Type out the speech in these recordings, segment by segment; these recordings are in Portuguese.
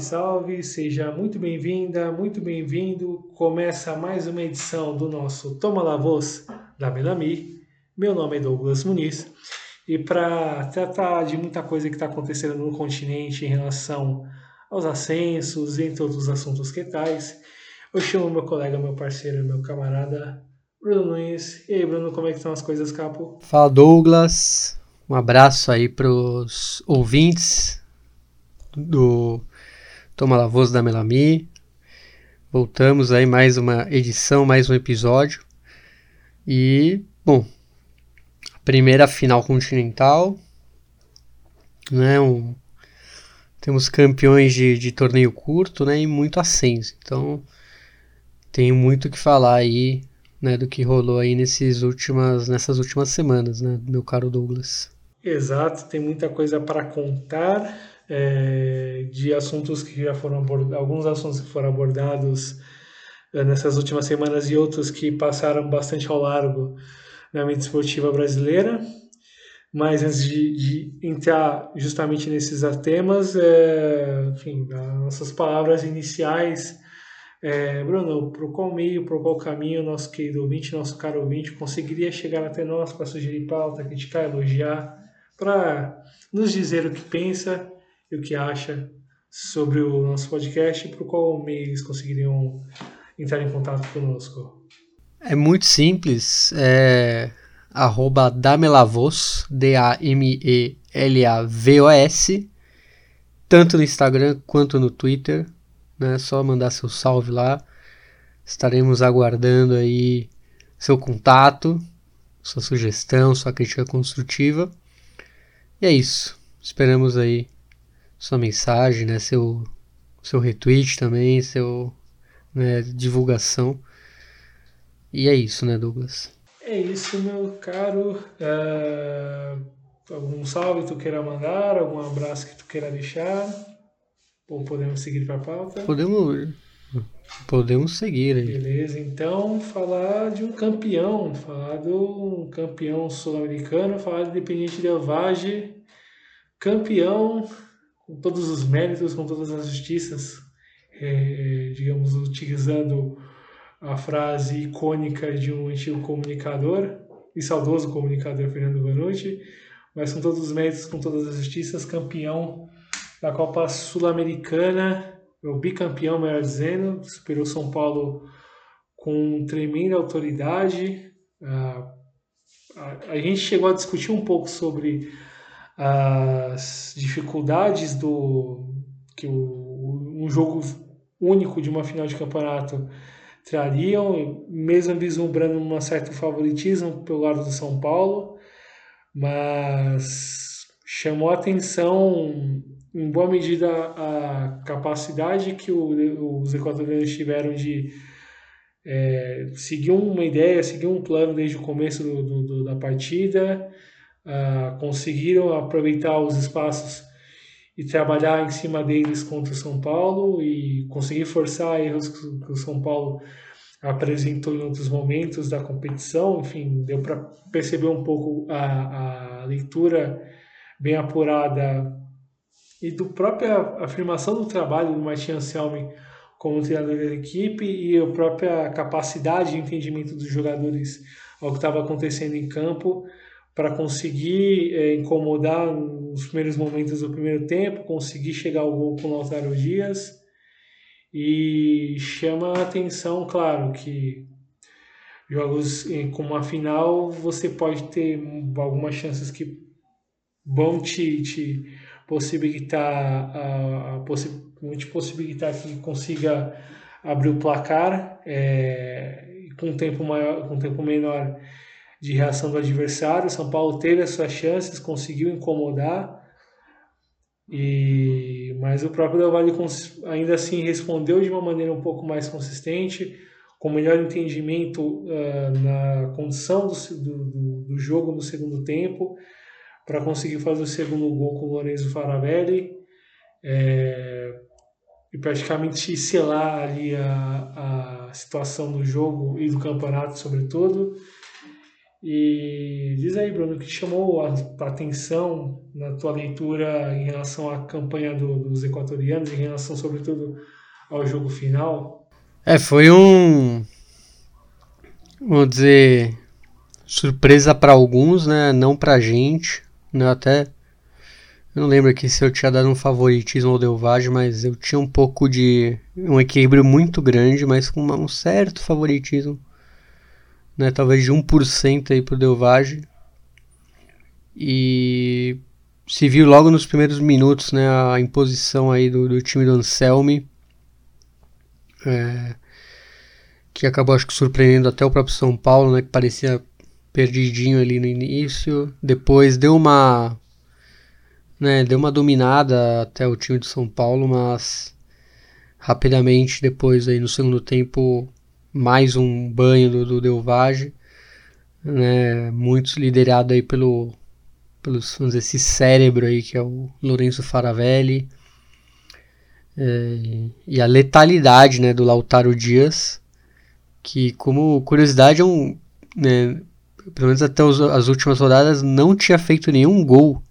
Salve, seja muito bem-vinda, muito bem-vindo. Começa mais uma edição do nosso Toma La Voz da Melami. Meu nome é Douglas Muniz e para tratar de muita coisa que está acontecendo no continente em relação aos ascensos, entre outros assuntos que tais, eu chamo meu colega, meu parceiro, meu camarada Bruno Nunes. E aí, Bruno, como é que estão as coisas, capo? Fala, Douglas. Um abraço aí para os ouvintes do Toma La Voz da Melami. Voltamos aí mais uma edição, mais um episódio. E, bom, primeira final continental, né? Um, temos campeões de, de torneio curto, né? E muito ascenso. Então, tenho muito o que falar aí, né? Do que rolou aí nesses últimas, nessas últimas semanas, né? Meu caro Douglas. Exato, tem muita coisa para contar é, de assuntos que já foram abordados, alguns assuntos que foram abordados é, nessas últimas semanas e outros que passaram bastante ao largo na mídia esportiva brasileira. Mas antes de, de entrar justamente nesses temas, é, enfim, nossas palavras iniciais. É, Bruno, por qual meio, por qual caminho nosso querido ouvinte, nosso caro ouvinte, conseguiria chegar até nós para sugerir pauta, criticar, elogiar, para nos dizer o que pensa e o que acha sobre o nosso podcast, por qual meio eles conseguiriam entrar em contato conosco? É muito simples, é arroba damelavos, D-A-M-E-L-A-V-O-S, tanto no Instagram quanto no Twitter, né? Só mandar seu salve lá. Estaremos aguardando aí seu contato, sua sugestão, sua crítica construtiva. E é isso. Esperamos aí sua mensagem, né? Seu, seu retweet também, seu né, divulgação e é isso, né, Douglas? É isso, meu caro. É... Algum salve tu queira mandar? Algum abraço que tu queira deixar? Ou podemos seguir para a pauta? Podemos, podemos seguir aí. Beleza, então falar de um campeão, falar de um campeão sul-americano, falar de Independiente Del Valle, campeão com todos os méritos, com todas as justiças, é, digamos, utilizando a frase icônica de um antigo comunicador e saudoso comunicador Fernando Vanucci, mas com todos os méritos, com todas as justiças, campeão da Copa Sul-Americana, o bicampeão, melhor dizendo, superou São Paulo com tremenda autoridade. a, a gente chegou a discutir um pouco sobre as dificuldades do que o, um jogo único de uma final de campeonato trariam, mesmo vislumbrando um certo favoritismo pelo lado do São Paulo, mas chamou atenção em boa medida a capacidade que o, os equatorianos tiveram de é, seguir uma ideia, seguir um plano desde o começo do, do, da partida, uh, conseguiram aproveitar os espaços e trabalhar em cima deles contra o São Paulo e conseguir forçar erros que o São Paulo apresentou em outros momentos da competição. Enfim, deu para perceber um pouco a, a leitura bem apurada e do própria afirmação do trabalho do Martin Anselmi como treinador da equipe e a própria capacidade de entendimento dos jogadores ao que estava acontecendo em campo para conseguir é, incomodar nos primeiros momentos do primeiro tempo, conseguir chegar ao gol com o Lautaro Dias. E chama a atenção, claro, que jogos como a final você pode ter algumas chances que vão te, te possibilitar a, a possi te possibilitar que consiga abrir o placar é, com tempo maior com tempo menor de reação do adversário. São Paulo teve as suas chances, conseguiu incomodar, e mas o próprio Del Valle ainda assim respondeu de uma maneira um pouco mais consistente, com melhor entendimento uh, na condição do, do, do, jogo no segundo tempo, para conseguir fazer o segundo gol com o Lorenzo Faravelli. É, e praticamente selar ali a, a situação do jogo e do campeonato, sobretudo. E diz aí, Bruno, o que chamou a atenção na tua leitura em relação à campanha do, dos equatorianos, em relação, sobretudo, ao jogo final? É, foi um. Vamos dizer. Surpresa para alguns, né? Não pra gente. Né? Até. Eu não lembro aqui se eu tinha dado um favoritismo ao Delvage, mas eu tinha um pouco de. Um equilíbrio muito grande, mas com um certo favoritismo né, talvez de 1% aí pro Delvage. E se viu logo nos primeiros minutos né, a imposição aí do, do time do Anselmi. É, que acabou acho que surpreendendo até o próprio São Paulo, né, que parecia perdidinho ali no início. Depois deu uma né, deu uma dominada até o time de São Paulo, mas rapidamente depois aí no segundo tempo mais um banho do, do Delvage, né, muitos liderado aí pelo, pelos, vamos dizer, esse cérebro aí que é o Lourenço Faravelli, é, e a letalidade né, do Lautaro Dias, que como curiosidade é um, né, pelo menos até os, as últimas rodadas, não tinha feito nenhum gol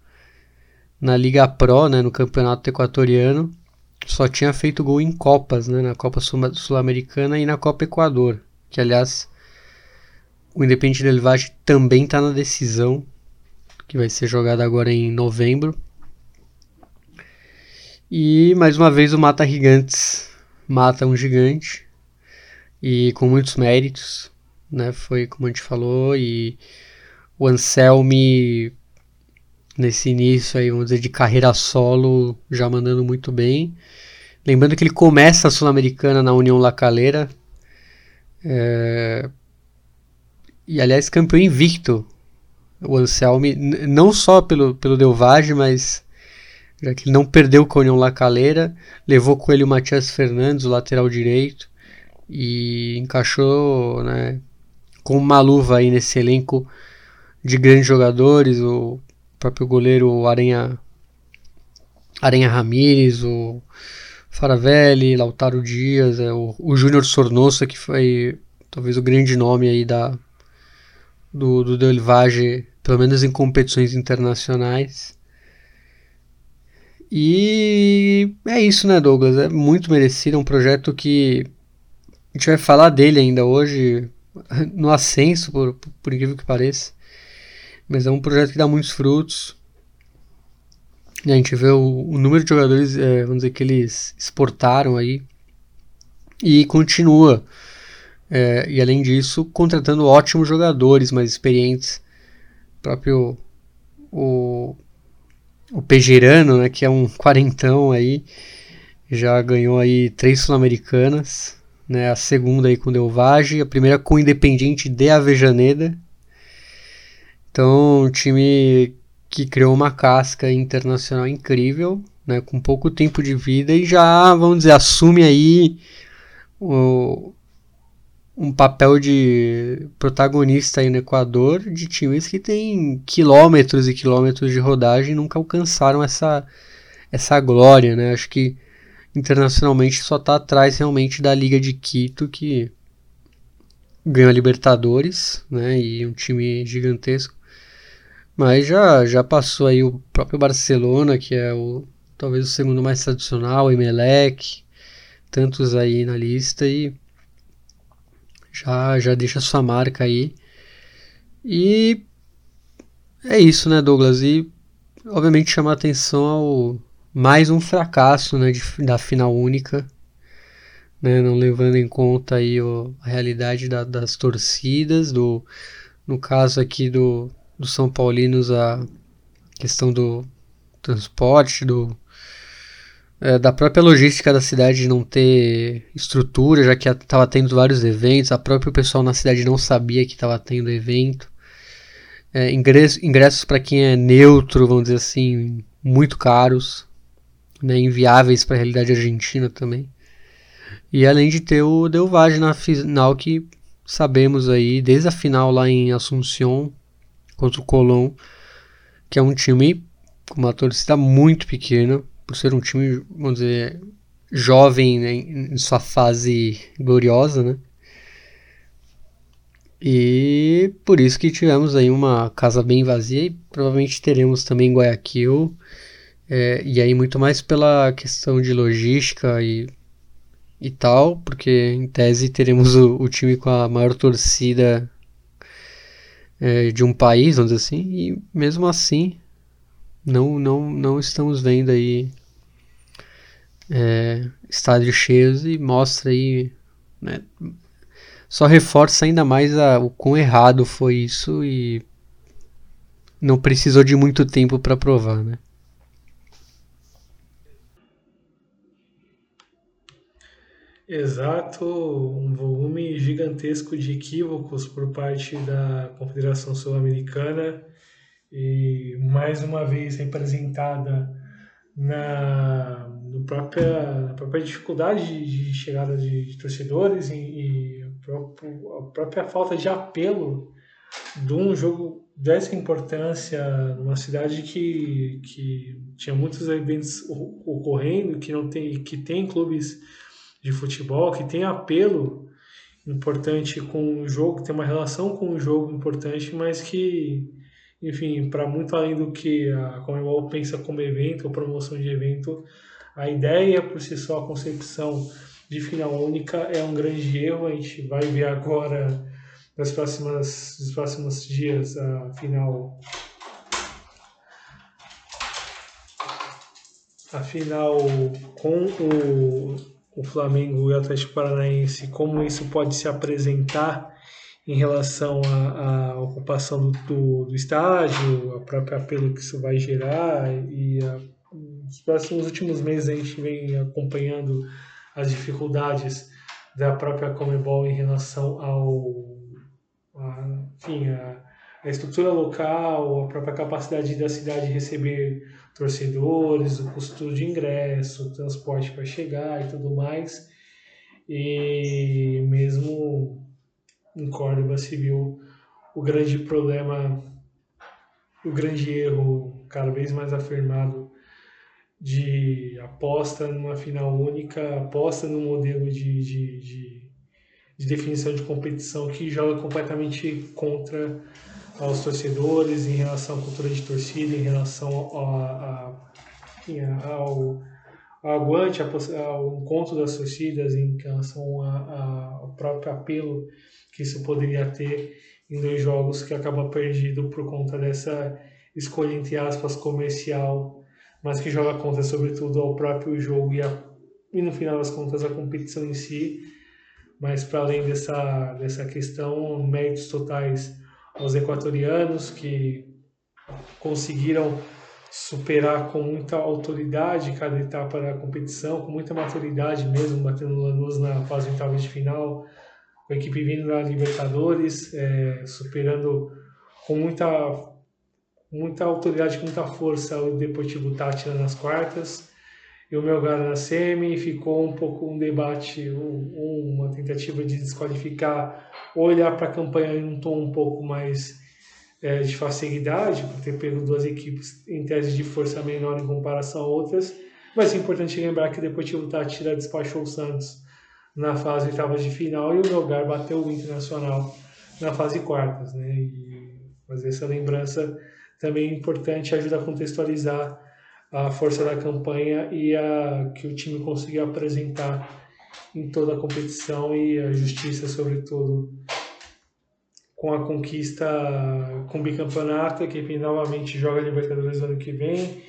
na Liga Pro, né, no campeonato equatoriano, só tinha feito gol em Copas, né? Na Copa Sul-Americana e na Copa Equador. Que, aliás, o Independente Del Valle também está na decisão, que vai ser jogada agora em novembro. E, mais uma vez, o Mata Gigantes mata um gigante. E com muitos méritos, né? Foi como a gente falou, e o Anselmi nesse início aí, vamos dizer, de carreira solo, já mandando muito bem. Lembrando que ele começa a Sul-Americana na União La Calera. É... E aliás, campeão invicto. O Anselmi, não só pelo, pelo Delvage, mas já que ele não perdeu com a União La Calera, levou com ele o Matias Fernandes, o lateral direito, e encaixou né, com uma luva aí nesse elenco de grandes jogadores, o próprio goleiro Aranha Aranha Ramírez, o Faravelli, Lautaro Dias, é, o, o Júnior Sornosa, que foi talvez o grande nome aí da, do, do Delvage, pelo menos em competições internacionais. E é isso, né, Douglas? É muito merecido, é um projeto que a gente vai falar dele ainda hoje, no ascenso, por, por incrível que pareça. Mas é um projeto que dá muitos frutos. A gente vê o, o número de jogadores, é, vamos dizer, que eles exportaram aí. E continua. É, e além disso, contratando ótimos jogadores mais experientes. O próprio o, o Pejerano, né, que é um quarentão aí, já ganhou aí três sul-americanas, né, a segunda aí com Delvage, a primeira com o Independiente de Avejaneda, então, um time que criou uma casca internacional incrível, né, com pouco tempo de vida e já, vamos dizer, assume aí o, um papel de protagonista aí no Equador de times que tem quilômetros e quilômetros de rodagem e nunca alcançaram essa, essa glória, né? Acho que internacionalmente só está atrás realmente da Liga de Quito que ganhou Libertadores, né? E um time gigantesco. Mas já, já passou aí o próprio Barcelona, que é o talvez o segundo mais tradicional, o Emelec, tantos aí na lista e já, já deixa sua marca aí. E é isso, né, Douglas? E obviamente chama atenção ao mais um fracasso né, de, da final única, né, não levando em conta aí a realidade da, das torcidas, do, no caso aqui do, dos São Paulinos a questão do transporte, do, é, da própria logística da cidade de não ter estrutura, já que estava tendo vários eventos, a própria pessoal na cidade não sabia que estava tendo evento. É, ingresso, ingressos para quem é neutro, vamos dizer assim, muito caros, né, inviáveis para a realidade argentina também. E além de ter o Delvage na final que sabemos aí, desde a final lá em Assunção, contra o Colón, que é um time com uma torcida muito pequena, por ser um time, vamos dizer, jovem né, em sua fase gloriosa, né? E por isso que tivemos aí uma casa bem vazia e provavelmente teremos também Guayaquil. É, e aí muito mais pela questão de logística e, e tal, porque em tese teremos o, o time com a maior torcida é, de um país, vamos dizer assim, e mesmo assim não, não, não estamos vendo aí é, estádios cheios e mostra aí né, só reforça ainda mais a, o quão errado foi isso e não precisou de muito tempo para provar, né? Exato, um volume gigantesco de equívocos por parte da Confederação Sul-Americana e mais uma vez representada na, no própria, na própria dificuldade de chegada de, de torcedores e, e a própria falta de apelo de um jogo dessa importância numa cidade que, que tinha muitos eventos ocorrendo, que não tem que tem clubes de futebol, que tem apelo importante com o jogo, tem uma relação com o jogo importante, mas que, enfim, para muito além do que a Comebol pensa como evento ou promoção de evento, a ideia por si só, a concepção de final única é um grande erro. A gente vai ver agora, nas próximas, nos próximos dias, a final. A final com o, o Flamengo e o Atlético Paranaense, como isso pode se apresentar em relação à, à ocupação do, do, do, estádio, a própria apelo que isso vai gerar e a, nos próximos últimos meses a gente vem acompanhando as dificuldades da própria Comebol em relação ao a, enfim, a, a estrutura local, a própria capacidade da cidade de receber torcedores, o custo de ingresso, o transporte para chegar e tudo mais. E mesmo em Córdoba se viu o grande problema, o grande erro cada vez mais afirmado de aposta numa final única, aposta no modelo de, de, de, de, definição de competição que joga completamente contra aos torcedores em relação à cultura de torcida, em relação a, a, ao, ao aguante, ao encontro das torcidas, em relação a, a, ao próprio apelo que isso poderia ter em dois jogos que acaba perdido por conta dessa escolha, entre aspas, comercial mas que joga contra, sobretudo, ao próprio jogo e, a, e no final das contas, a competição em si. Mas, para além dessa, dessa questão, méritos totais aos equatorianos que conseguiram superar com muita autoridade cada etapa da competição, com muita maturidade mesmo, batendo Lanús na fase oitava de final, com a equipe vindo da Libertadores, é, superando com muita muita autoridade, com muita força o Deportivo Tátira nas quartas e o Melgar na semi. Ficou um pouco um debate, um, uma tentativa de desqualificar, olhar para a campanha em um tom um pouco mais é, de facilidade, por ter pego duas equipes em tese de força menor em comparação a outras. Mas é importante lembrar que o Deportivo Tátira despachou o Santos na fase oitavas de final e o Melgar bateu o Internacional na fase quartas, né? E fazer essa lembrança também é importante, ajuda a contextualizar a força da campanha e a que o time conseguiu apresentar em toda a competição e a justiça, sobretudo, com a conquista com o bicampeonato. A equipe novamente joga a Libertadores ano que vem,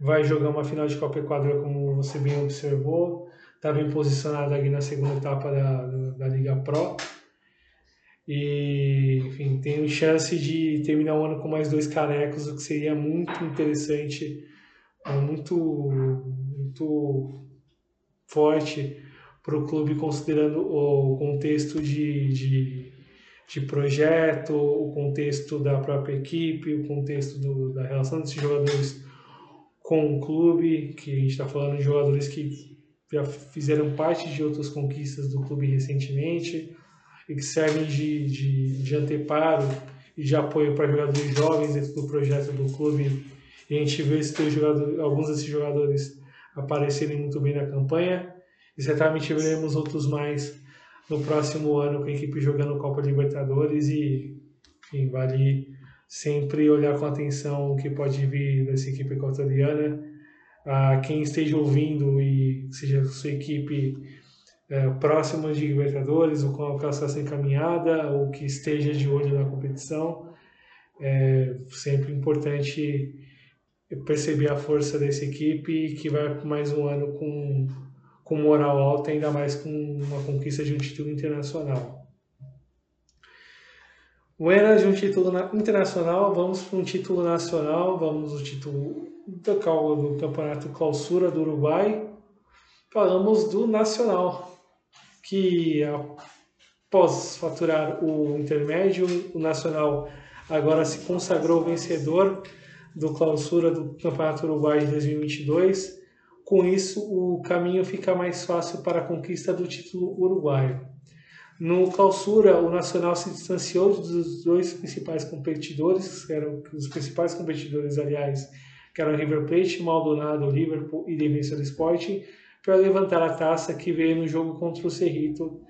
vai jogar uma final de Copa Equador, como você bem observou, está bem posicionado aqui na segunda etapa da, da Liga Pro e, enfim, tem chance de terminar o ano com mais dois canecos, o que seria muito interessante, é, muito, muito forte para o clube, considerando o contexto de, de, de, projeto, o contexto da própria equipe, o contexto do, da relação desses jogadores com o clube, que a gente está falando de jogadores que já fizeram parte de outras conquistas do clube recentemente e que servem de, de, de anteparo e de apoio para jogadores jovens dentro do projeto do clube. E a gente vê esses jogadores, alguns desses jogadores aparecerem muito bem na campanha e certamente veremos outros mais no próximo ano com a equipe jogando Copa Libertadores e enfim, vale sempre olhar com atenção o que pode vir dessa equipe equatoriana. A quem esteja ouvindo e seja sua equipe é, próxima de Libertadores ou com a classificação encaminhada ou que esteja de olho na competição, é sempre importante perceber a força dessa equipe que vai mais um ano com, com moral alta, ainda mais com uma conquista de um título internacional. Buena de um título internacional, vamos para um título nacional, vamos o título do, do Campeonato Clausura do Uruguai. Falamos do Nacional, que após faturar o intermédio, o Nacional agora se consagrou vencedor do clausura do Campeonato Uruguai de 2022. Com isso, o caminho fica mais fácil para a conquista do título uruguaio. No clausura, o Nacional se distanciou dos dois principais competidores, que eram os principais competidores, aliás, que eram River Plate, Maldonado, Liverpool e Defensor Sporting, para levantar a taça que veio no jogo contra o Cerrito.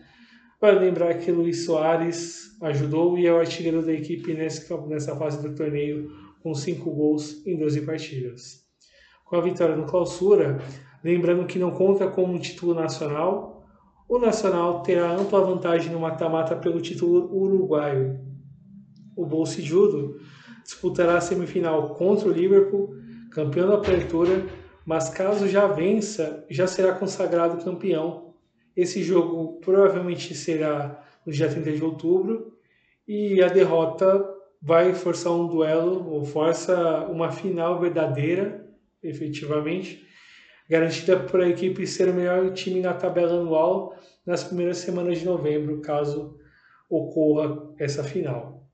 Para lembrar que Luiz Soares ajudou e é o artilheiro da equipe nessa fase do torneio, com 5 gols em 12 partidas. Com a vitória no clausura, lembrando que não conta como um título nacional, o Nacional terá ampla vantagem no mata-mata pelo título uruguaio. O Bolsi Judo disputará a semifinal contra o Liverpool, campeão da apertura, mas caso já vença, já será consagrado campeão. Esse jogo provavelmente será no dia 30 de outubro e a derrota vai forçar um duelo ou força uma final verdadeira, efetivamente, garantida por a equipe ser o melhor time na tabela anual nas primeiras semanas de novembro, caso ocorra essa final.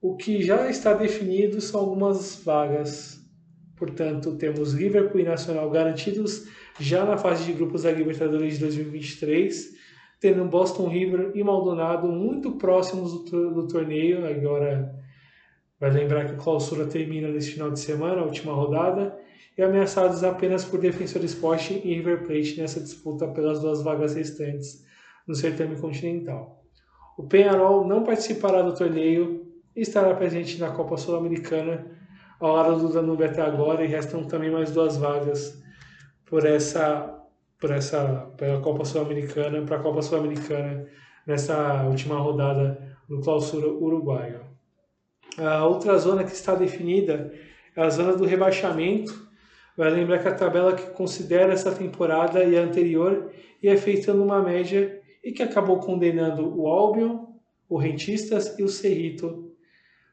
O que já está definido são algumas vagas. Portanto, temos Liverpool e Nacional garantidos já na fase de grupos da Libertadores de 2023, tendo Boston River e Maldonado muito próximos do, do torneio, agora Vai lembrar que a clausura termina nesse final de semana, a última rodada, e ameaçados apenas por Defensor Sport e River Plate nessa disputa pelas duas vagas restantes no certame continental. O Penharol não participará do torneio e estará presente na Copa Sul-Americana ao lado do Danube até agora e restam também mais duas vagas por essa por essa pela Copa Sul-Americana para a Copa Sul-Americana nessa última rodada do Clausura Uruguaio. A outra zona que está definida é a zona do rebaixamento. Vai lembrar que a tabela que considera essa temporada e a anterior e é feita numa média e que acabou condenando o Albion, o Rentistas e o Cerrito.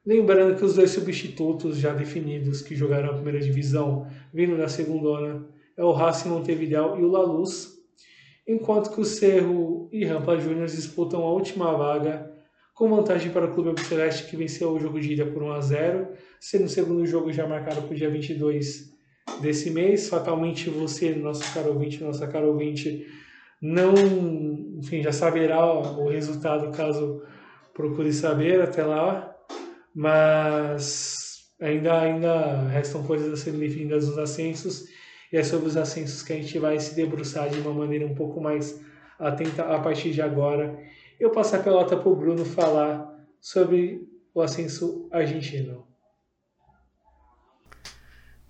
Lembrando que os dois substitutos já definidos que jogaram a primeira divisão vindo da segunda é o Racing Montevideo e o La Luz, enquanto que o Cerro e Rampa Juniors disputam a última vaga com vantagem para o Clube Celeste que venceu o jogo de ida por 1 a 0, sendo o segundo jogo já marcado para o dia 22 desse mês. Fatalmente você, nosso caro ouvinte, nossa cara ouvinte, não, enfim, já saberá o resultado caso procure saber até lá, mas ainda, ainda restam coisas a serem definidas nos ascensos e é sobre os ascensos que a gente vai se debruçar de uma maneira um pouco mais atenta a partir de agora eu passo a pelota para o Bruno falar sobre o ascenso argentino.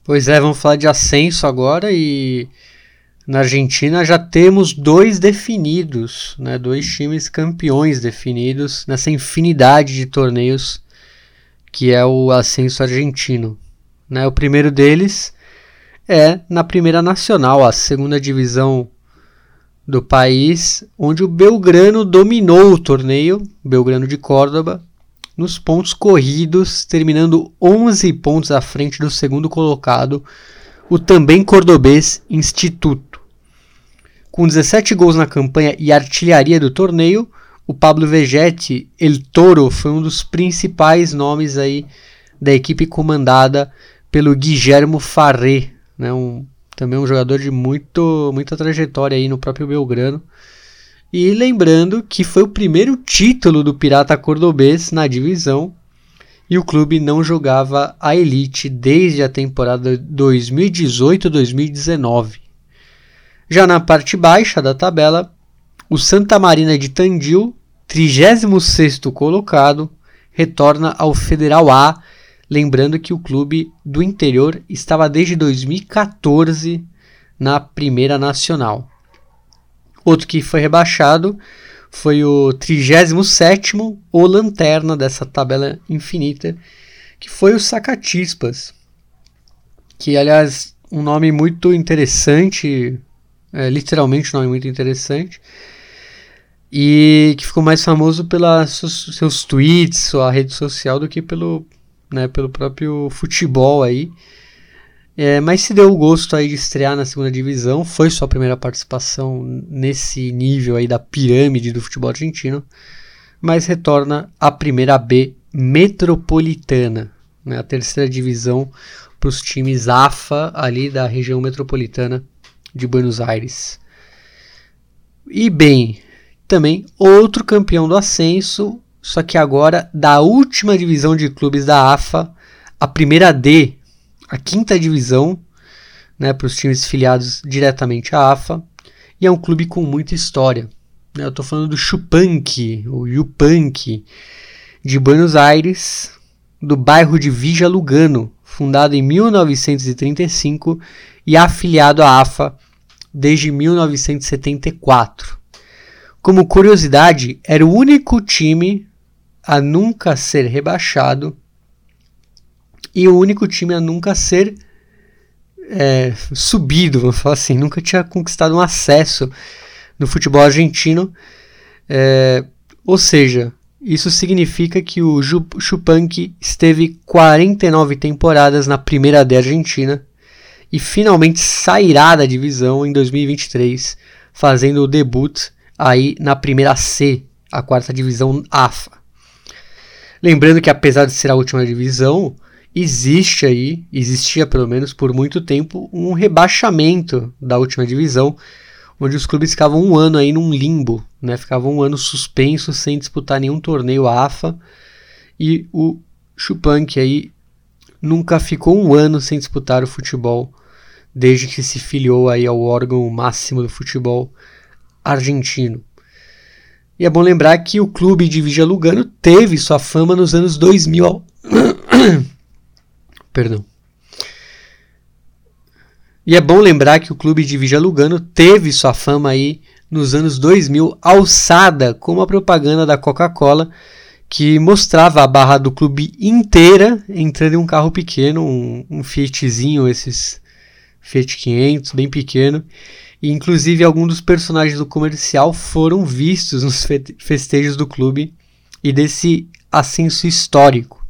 Pois é, vamos falar de ascenso agora e na Argentina já temos dois definidos, né, dois times campeões definidos nessa infinidade de torneios que é o ascenso argentino. Né? O primeiro deles é na Primeira Nacional, a segunda divisão do país, onde o Belgrano dominou o torneio, Belgrano de Córdoba, nos pontos corridos, terminando 11 pontos à frente do segundo colocado, o também cordobês Instituto. Com 17 gols na campanha e artilharia do torneio, o Pablo Vegetti, El Toro, foi um dos principais nomes aí da equipe comandada pelo Guillermo Farré, né, um também um jogador de muito, muita trajetória aí no próprio Belgrano. E lembrando que foi o primeiro título do Pirata Cordobês na divisão e o clube não jogava a elite desde a temporada 2018-2019. Já na parte baixa da tabela, o Santa Marina de Tandil, 36º colocado, retorna ao Federal A, lembrando que o clube do interior estava desde 2014 na Primeira Nacional. Outro que foi rebaixado foi o 37º, o lanterna dessa tabela infinita, que foi o Sacatispas, que aliás um nome muito interessante, é, literalmente um nome muito interessante, e que ficou mais famoso pelos seus, tweets, sua rede social, do que pelo, né, pelo próprio futebol aí. É, mas se deu o gosto aí de estrear na segunda divisão, foi sua primeira participação nesse nível aí da pirâmide do futebol argentino, mas retorna à primeira B metropolitana, né, a terceira divisão para os times AFA ali da região metropolitana de Buenos Aires. E bem, também outro campeão do ascenso, só que agora da última divisão de clubes da AFA, a primeira D a quinta divisão né, para os times filiados diretamente à AFA e é um clube com muita história. Né? Eu estou falando do Chupanqui, o Yupanqui, de Buenos Aires, do bairro de Vija Lugano, fundado em 1935 e afiliado à AFA desde 1974. Como curiosidade, era o único time a nunca ser rebaixado e o único time a nunca ser é, subido, vamos falar assim, nunca tinha conquistado um acesso no futebol argentino. É, ou seja, isso significa que o Chupanqui esteve 49 temporadas na primeira D Argentina e finalmente sairá da divisão em 2023, fazendo o debut aí na primeira C, a quarta divisão AFA. Lembrando que apesar de ser a última divisão, existe aí, existia pelo menos por muito tempo, um rebaixamento da última divisão, onde os clubes ficavam um ano aí num limbo, né? Ficavam um ano suspensos sem disputar nenhum torneio AFA e o Chupank aí nunca ficou um ano sem disputar o futebol desde que se filiou aí ao órgão máximo do futebol argentino. E é bom lembrar que o clube de Vigia Lugano teve sua fama nos anos 2000 Perdão. E é bom lembrar que o clube de Vigia Lugano teve sua fama aí nos anos 2000 alçada com uma propaganda da Coca-Cola que mostrava a barra do clube inteira entrando em um carro pequeno, um, um Fiatzinho, esses Fiat 500, bem pequeno. E inclusive alguns dos personagens do comercial foram vistos nos festejos do clube e desse ascenso histórico.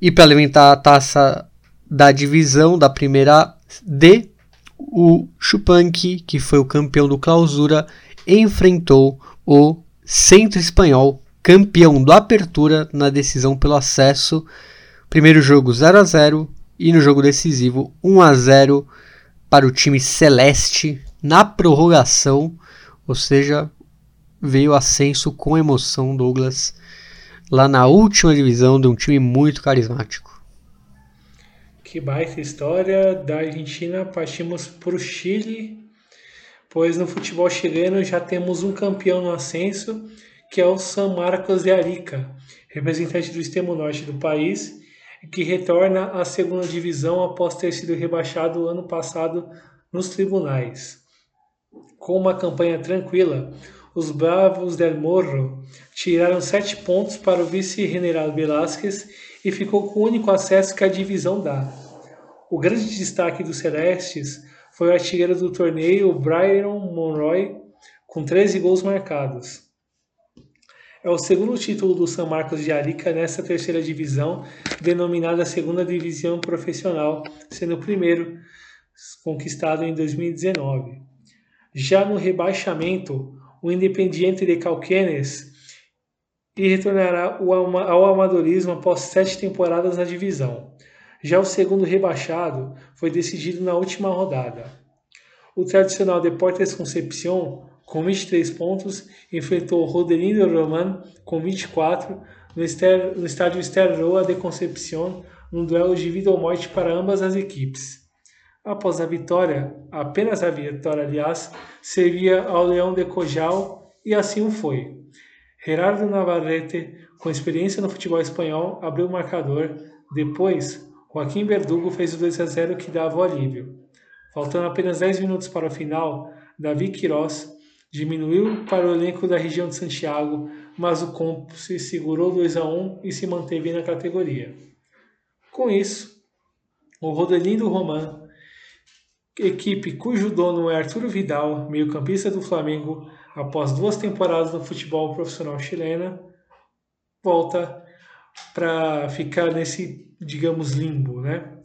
E para alimentar a taça da divisão da primeira D, o Chupanqui, que foi o campeão do Clausura, enfrentou o Centro Espanhol, campeão do Apertura, na decisão pelo acesso. Primeiro jogo 0 a 0 e no jogo decisivo 1 a 0 para o time celeste na prorrogação, ou seja, veio ascenso com emoção Douglas lá na última divisão de um time muito carismático. Que baita história. Da Argentina partimos para o Chile, pois no futebol chileno já temos um campeão no ascenso, que é o San Marcos de Arica, representante do extremo norte do país, que retorna à segunda divisão após ter sido rebaixado ano passado nos tribunais. Com uma campanha tranquila, os Bravos del Morro tiraram sete pontos para o vice-general Velásquez e ficou com o único acesso que a divisão dá. O grande destaque dos Celestes foi o artilheiro do torneio Byron Monroy, com 13 gols marcados. É o segundo título do São Marcos de Arica nessa terceira divisão, denominada Segunda Divisão Profissional, sendo o primeiro conquistado em 2019. Já no rebaixamento, o Independiente de Calquenes e retornará ao amadorismo após sete temporadas na divisão. Já o segundo rebaixado foi decidido na última rodada. O tradicional Deportes Concepción, com 23 pontos, enfrentou Rodelindo Roman, com 24, no, no estádio Ester Roa de Concepción, num duelo de vida ou morte para ambas as equipes. após a vitória, apenas a vitória, aliás, servia ao Leão de Cojal e assim o foi. Gerardo Navarrete, com experiência no futebol espanhol, abriu o marcador. Depois, Joaquim Verdugo fez o 2 a 0 que dava o alívio. Faltando apenas 10 minutos para o final, Davi Queiroz diminuiu para o elenco da região de Santiago, mas o Comps segurou 2 a 1 e se manteve na categoria. Com isso, o Rodelindo Roman, equipe cujo dono é Arturo Vidal, meio-campista do Flamengo, após duas temporadas no futebol profissional chileno, volta para ficar nesse, digamos, limbo, né?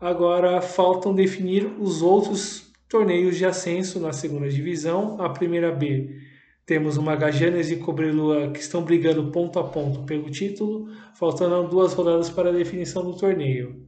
Agora faltam definir os outros torneios de ascenso na segunda divisão. A primeira B temos o Magajanes e Cobreloa que estão brigando ponto a ponto pelo título, faltando duas rodadas para a definição do torneio.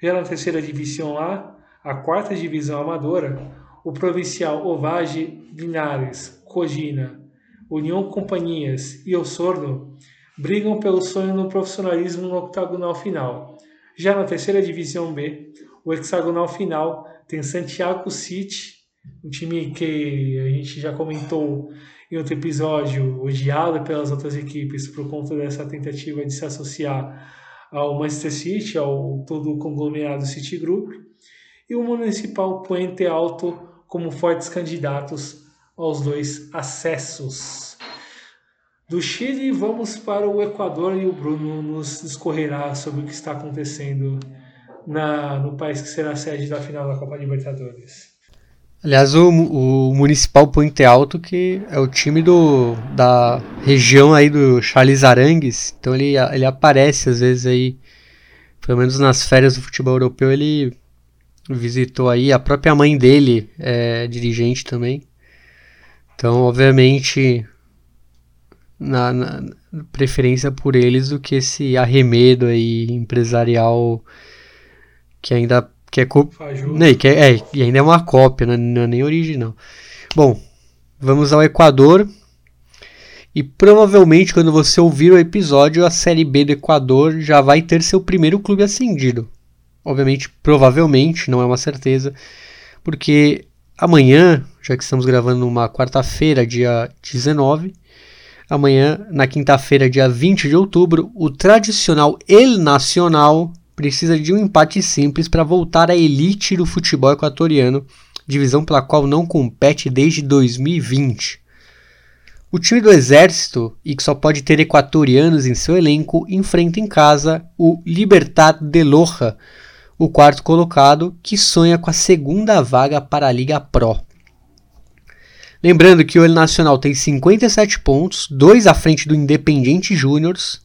Já na terceira divisão A, a quarta divisão amadora, o provincial Ovage Linares, Cogina, União Companhias e Osorno brigam pelo sonho no profissionalismo no octagonal final. Já na terceira divisão B, o hexagonal final tem Santiago City, um time que a gente já comentou em outro episódio, odiado pelas outras equipes por conta dessa tentativa de se associar ao Manchester City, ao todo conglomerado City Group, e o Municipal Puente Alto como fortes candidatos aos dois acessos. Do Chile, vamos para o Equador e o Bruno nos discorrerá sobre o que está acontecendo na, no país que será sede da final da Copa Libertadores. Aliás, o, o Municipal Puente Alto, que é o time do, da região aí do Charles Arangues, então ele, ele aparece às vezes aí, pelo menos nas férias do futebol europeu, ele visitou aí, a própria mãe dele é dirigente também. Então, obviamente, na, na, preferência por eles do que esse arremedo aí empresarial que ainda que é, né, que é, é, e ainda é uma cópia, né, não é nem original. Bom, vamos ao Equador. E provavelmente quando você ouvir o episódio, a Série B do Equador já vai ter seu primeiro clube ascendido. Obviamente, provavelmente, não é uma certeza, porque amanhã, já que estamos gravando numa quarta-feira, dia 19, Amanhã, na quinta-feira, dia 20 de outubro, o tradicional El Nacional precisa de um empate simples para voltar à elite do futebol equatoriano, divisão pela qual não compete desde 2020. O time do Exército, e que só pode ter equatorianos em seu elenco, enfrenta em casa o Libertad de Loja, o quarto colocado, que sonha com a segunda vaga para a Liga Pro. Lembrando que o El Nacional tem 57 pontos, dois à frente do Independiente Júniors,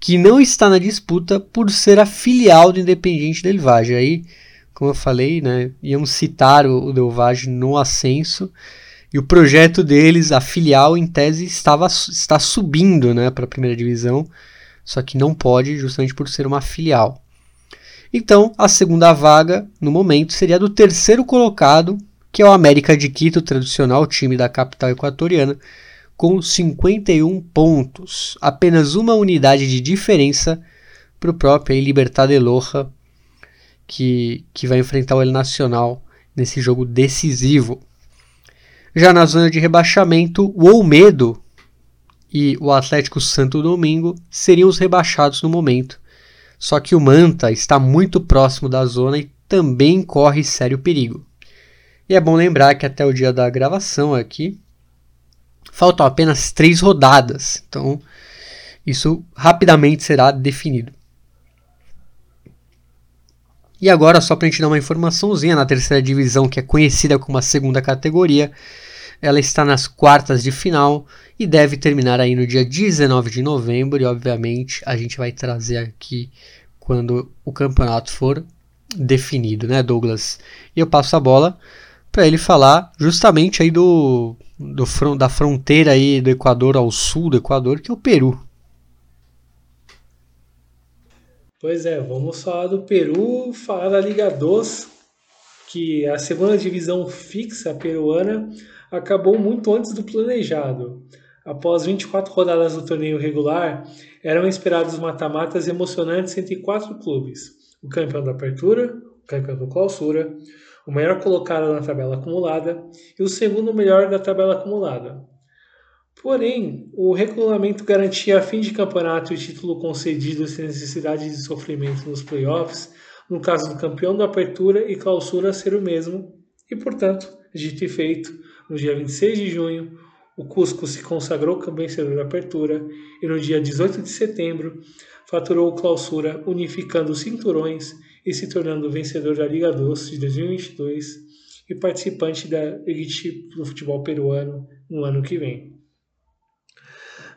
que não está na disputa por ser a filial do Independiente Del Valle. Aí, como eu falei, né, íamos citar o, o Del Valle no ascenso, e o projeto deles, a filial, em tese, estava, está subindo né, para a primeira divisão, só que não pode justamente por ser uma filial. Então, a segunda vaga, no momento, seria do terceiro colocado, que é o América de Quito, tradicional time da capital equatoriana, com 51 pontos, apenas uma unidade de diferença para o próprio Libertad de Loja, que, que vai enfrentar o El Nacional nesse jogo decisivo. Já na zona de rebaixamento, o Olmedo e o Atlético Santo Domingo seriam os rebaixados no momento. Só que o Manta está muito próximo da zona e também corre sério perigo. E é bom lembrar que até o dia da gravação aqui faltam apenas três rodadas. Então isso rapidamente será definido. E agora, só para a gente dar uma informaçãozinha, na terceira divisão, que é conhecida como a segunda categoria, ela está nas quartas de final e deve terminar aí no dia 19 de novembro. E obviamente a gente vai trazer aqui quando o campeonato for definido, né, Douglas? E eu passo a bola para ele falar justamente aí do, do da fronteira aí do Equador ao sul do Equador, que é o Peru. Pois é, vamos falar do Peru, falar da Liga 2, que a segunda divisão fixa peruana acabou muito antes do planejado. Após 24 rodadas do torneio regular, eram esperados mata-matas emocionantes entre quatro clubes: o campeão da Apertura, campeão do clausura, o melhor colocado na tabela acumulada e o segundo melhor da tabela acumulada. Porém, o regulamento garantia a fim de campeonato e título concedido sem necessidade de sofrimento nos playoffs, no caso do campeão da apertura e clausura ser o mesmo, e portanto, dito e feito, no dia 26 de junho, o Cusco se consagrou como vencedor da apertura e no dia 18 de setembro faturou o clausura unificando os cinturões e se tornando vencedor da Liga Doce de 2022 e participante da elite do futebol peruano no ano que vem.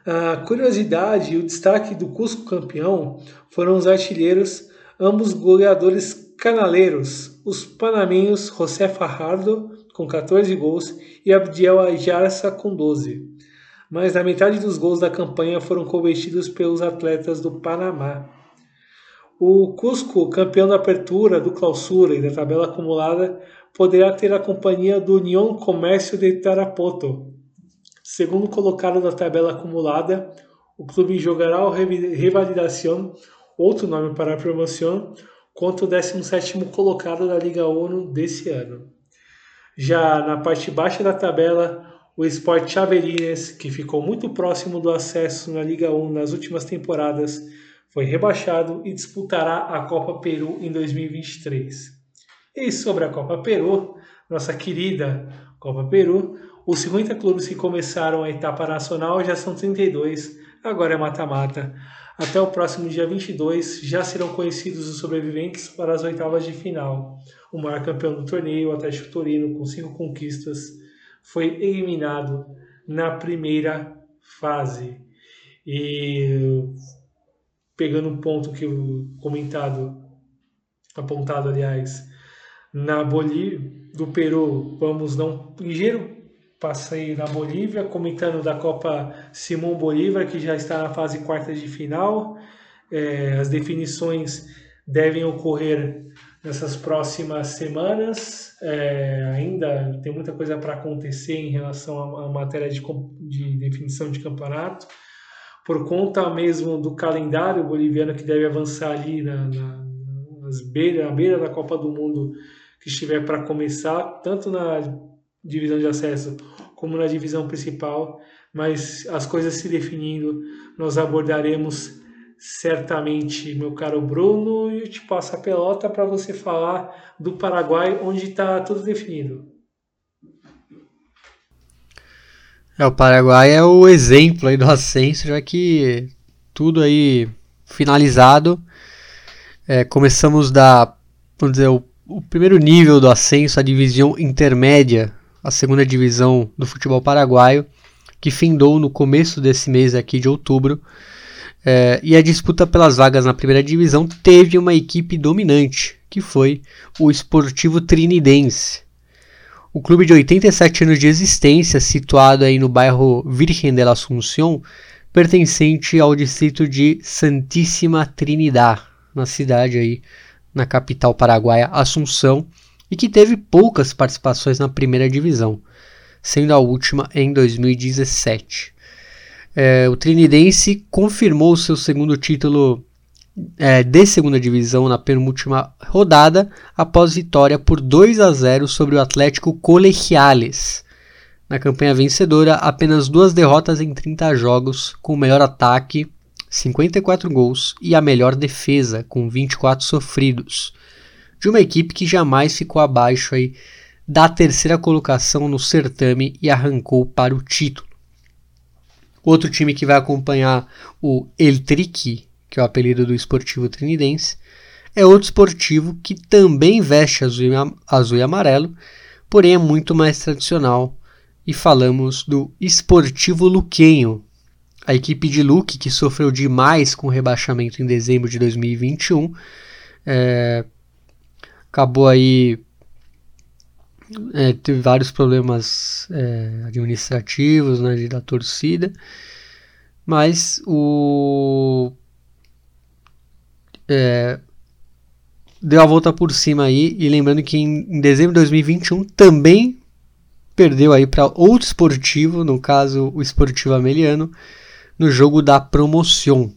A curiosidade e o destaque do Cusco campeão foram os artilheiros, ambos goleadores canaleiros, os panamenhos José Fajardo, com 14 gols, e Abdiel Ajarça, com 12. Mas a metade dos gols da campanha foram cometidos pelos atletas do Panamá. O Cusco, campeão da apertura, do clausura e da tabela acumulada, poderá ter a companhia do União Comércio de Tarapoto, Segundo colocado da tabela acumulada, o clube jogará o Revalidação, outro nome para a promoção, contra o 17º colocado da Liga ONU desse ano. Já na parte baixa da tabela, o Sport Chaverines, que ficou muito próximo do acesso na Liga 1 nas últimas temporadas, foi rebaixado e disputará a Copa Peru em 2023. E sobre a Copa Peru, nossa querida Copa Peru, os 50 clubes que começaram a etapa nacional já são 32, agora é mata-mata. Até o próximo dia 22 já serão conhecidos os sobreviventes para as oitavas de final. O maior campeão do torneio, o Atlético Torino, com cinco conquistas, foi eliminado na primeira fase. E pegando um ponto que o comentado, apontado aliás, na Bolívia, do Peru, vamos dar um ligeiro passei na Bolívia, comentando da Copa Simão Bolívar, que já está na fase quarta de final. É, as definições devem ocorrer nessas próximas semanas. É, ainda tem muita coisa para acontecer em relação à, matéria de, de definição de campeonato. Por conta mesmo do calendário boliviano que deve avançar ali na, na, nas beira, na beira da Copa do Mundo que estiver para começar, tanto na divisão de acesso como na divisão principal, mas as coisas se definindo, nós abordaremos certamente, meu caro Bruno, e eu te passo a pelota para você falar do Paraguai, onde está tudo definido. É, o Paraguai é o exemplo aí do ascenso, já que tudo aí finalizado. É, começamos da, vamos dizer, o, o primeiro nível do ascenso, a divisão intermédia a segunda divisão do futebol paraguaio, que findou no começo desse mês aqui de outubro. É, e a disputa pelas vagas na primeira divisão teve uma equipe dominante, que foi o Esportivo Trinidense. O clube de 87 anos de existência, situado aí no bairro Virgen de la Asunción, pertencente ao distrito de Santíssima Trinidad, na cidade aí, na capital paraguaia Assunção, e que teve poucas participações na primeira divisão, sendo a última em 2017. É, o Trinidense confirmou seu segundo título é, de segunda divisão na penúltima rodada, após vitória por 2 a 0 sobre o Atlético Colegiales. Na campanha vencedora, apenas duas derrotas em 30 jogos, com o melhor ataque, 54 gols, e a melhor defesa, com 24 sofridos de uma equipe que jamais ficou abaixo aí da terceira colocação no certame e arrancou para o título. Outro time que vai acompanhar o El Triqui, que é o apelido do esportivo trinidense, é outro esportivo que também veste azul e, azul e amarelo, porém é muito mais tradicional. E falamos do Esportivo Luquenho, a equipe de Luque que sofreu demais com o rebaixamento em dezembro de 2021. É, acabou aí é, teve vários problemas é, administrativos né, da torcida, mas o é, deu a volta por cima aí e lembrando que em, em dezembro de 2021 também perdeu aí para outro esportivo, no caso o Esportivo Ameliano, no jogo da promoção.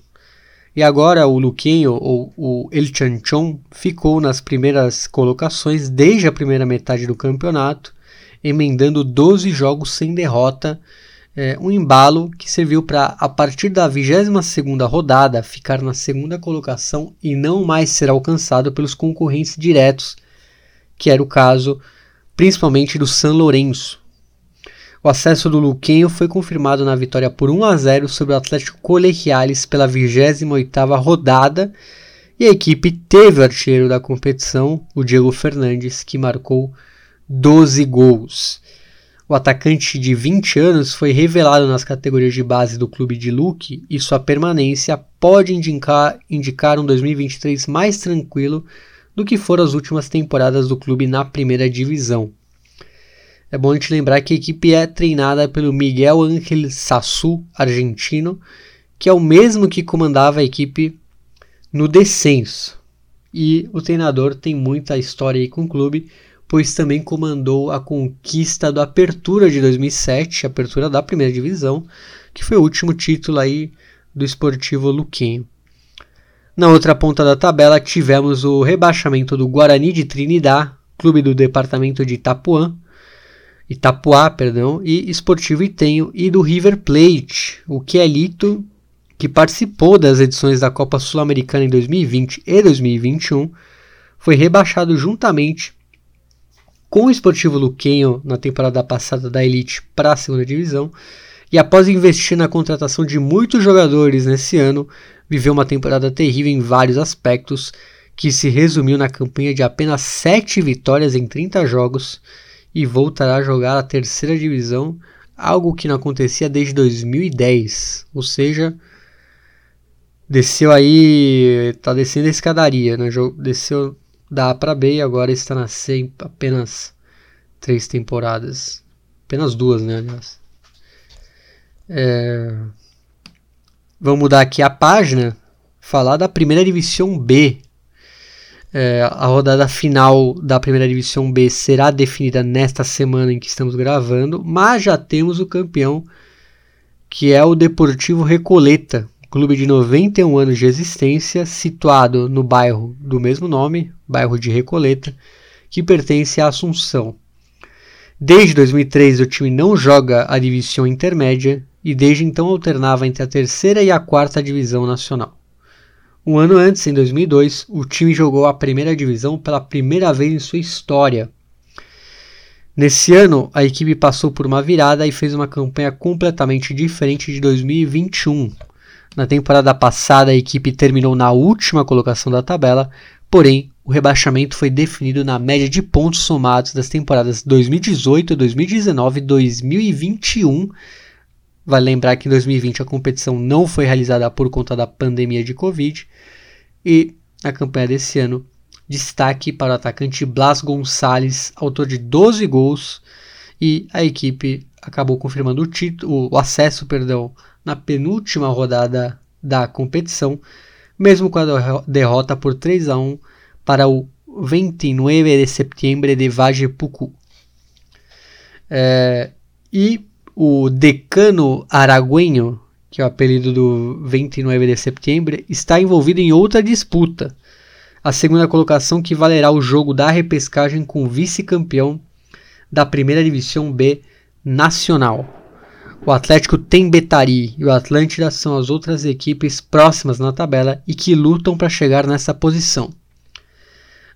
E agora o Luquinho, ou o El Chanchon, ficou nas primeiras colocações desde a primeira metade do campeonato, emendando 12 jogos sem derrota, é, um embalo que serviu para, a partir da 22ª rodada, ficar na segunda colocação e não mais ser alcançado pelos concorrentes diretos, que era o caso principalmente do San Lourenço. O acesso do Luquenho foi confirmado na vitória por 1 a 0 sobre o Atlético Colegiales pela 28ª rodada, e a equipe teve o artilheiro da competição, o Diego Fernandes, que marcou 12 gols. O atacante de 20 anos foi revelado nas categorias de base do clube de Luque e sua permanência pode indicar, indicar um 2023 mais tranquilo do que foram as últimas temporadas do clube na primeira divisão. É bom a gente lembrar que a equipe é treinada pelo Miguel Ángel Sassu, argentino, que é o mesmo que comandava a equipe no descenso. E o treinador tem muita história aí com o clube, pois também comandou a conquista da Apertura de 2007, Apertura da Primeira Divisão, que foi o último título aí do Esportivo Luquenho. Na outra ponta da tabela tivemos o rebaixamento do Guarani de Trinidad, clube do departamento de Itapuã, Itapuá, perdão, e Esportivo Itenho e do River Plate, o Quelito, que participou das edições da Copa Sul-Americana em 2020 e 2021, foi rebaixado juntamente com o Esportivo Luquenho na temporada passada da Elite para a segunda divisão, e após investir na contratação de muitos jogadores nesse ano, viveu uma temporada terrível em vários aspectos, que se resumiu na campanha de apenas 7 vitórias em 30 jogos e voltará a jogar a terceira divisão, algo que não acontecia desde 2010, ou seja, desceu aí, tá descendo a escadaria, né? Desceu da A para B e agora está na C em apenas três temporadas. Apenas duas, né, aliás. É... Vamos mudar aqui a página, falar da primeira divisão B. É, a rodada final da primeira divisão B será definida nesta semana em que estamos gravando, mas já temos o campeão, que é o Deportivo Recoleta, clube de 91 anos de existência, situado no bairro do mesmo nome, bairro de Recoleta, que pertence à Assunção. Desde 2003 o time não joga a divisão intermédia e desde então alternava entre a terceira e a quarta divisão nacional. Um ano antes, em 2002, o time jogou a primeira divisão pela primeira vez em sua história. Nesse ano, a equipe passou por uma virada e fez uma campanha completamente diferente de 2021, na temporada passada, a equipe terminou na última colocação da tabela, porém, o rebaixamento foi definido na média de pontos somados das temporadas 2018, 2019 e 2021. Vale lembrar que em 2020 a competição não foi realizada por conta da pandemia de Covid. E na campanha desse ano, destaque para o atacante Blas Gonçalves, autor de 12 gols, e a equipe acabou confirmando o, título, o acesso perdão, na penúltima rodada da competição, mesmo com a derrota por 3 a 1 para o 29 de setembro de Vagepucu. É, e o decano araguenho, que é o apelido do 29 de setembro, está envolvido em outra disputa. A segunda colocação que valerá o jogo da repescagem com o vice-campeão da primeira divisão B nacional. O Atlético Tembetari e o Atlântida são as outras equipes próximas na tabela e que lutam para chegar nessa posição.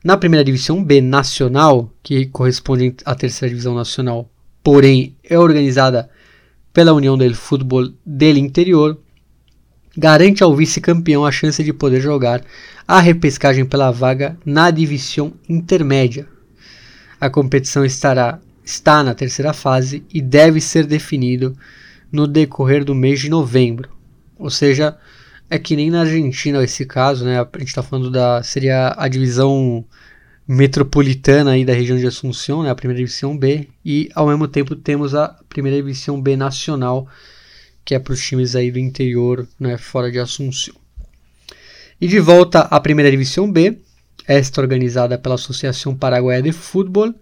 Na primeira divisão B nacional, que corresponde à terceira divisão nacional, porém é organizada pela União do Futebol del Interior, garante ao vice-campeão a chance de poder jogar a repescagem pela vaga na divisão intermédia. A competição estará está na terceira fase e deve ser definido no decorrer do mês de novembro. Ou seja, é que nem na Argentina esse caso, né? A gente está falando da seria a divisão metropolitana aí da região de Assunção, né? A primeira divisão B e ao mesmo tempo temos a primeira divisão B nacional, que é para os times aí do interior, né? Fora de Assunção. E de volta à primeira divisão B, esta organizada pela Associação Paraguaia de Futebol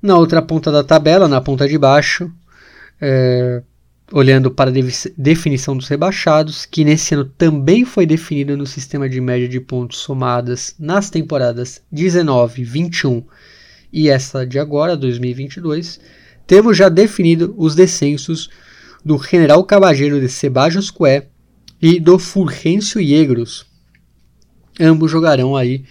na outra ponta da tabela, na ponta de baixo, é, olhando para a definição dos rebaixados, que nesse ano também foi definida no sistema de média de pontos somadas nas temporadas 19, 21 e essa de agora, 2022, temos já definido os descensos do General Cabageiro de Sebajos Cué e do Fulgêncio Yegros. Ambos jogarão aí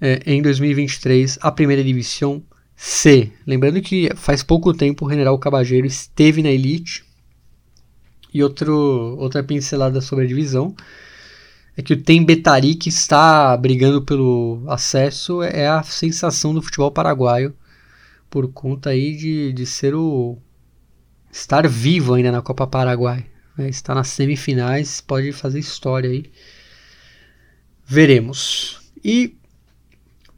é, em 2023 a primeira divisão C. Lembrando que faz pouco tempo o General Cabageiro esteve na Elite e outro, outra pincelada sobre a divisão é que o Tembetari que está brigando pelo acesso é a sensação do futebol paraguaio por conta aí de, de ser o estar vivo ainda na Copa Paraguai. Né? Está nas semifinais, pode fazer história aí. Veremos. E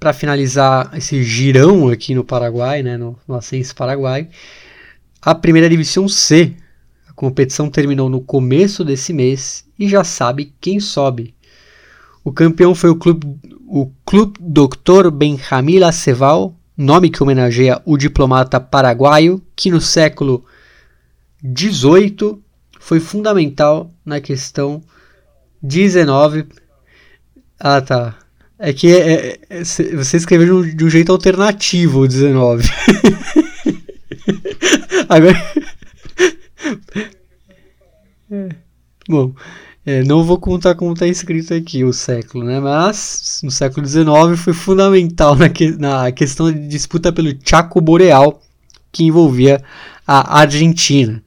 para finalizar esse girão aqui no Paraguai, né, no, no Ascenso Paraguai, a primeira divisão C competição terminou no começo desse mês e já sabe quem sobe. O campeão foi o Clube, o Clube Dr. Benjamín Aceval, nome que homenageia o diplomata paraguaio que no século XVIII foi fundamental na questão 19. Ah, tá. É que é, é, é você escreveu de um, de um jeito alternativo o 19. Agora. É. Bom, é, não vou contar como está escrito aqui o século, né? Mas no século XIX foi fundamental na, que, na questão de disputa pelo Chaco Boreal, que envolvia a Argentina.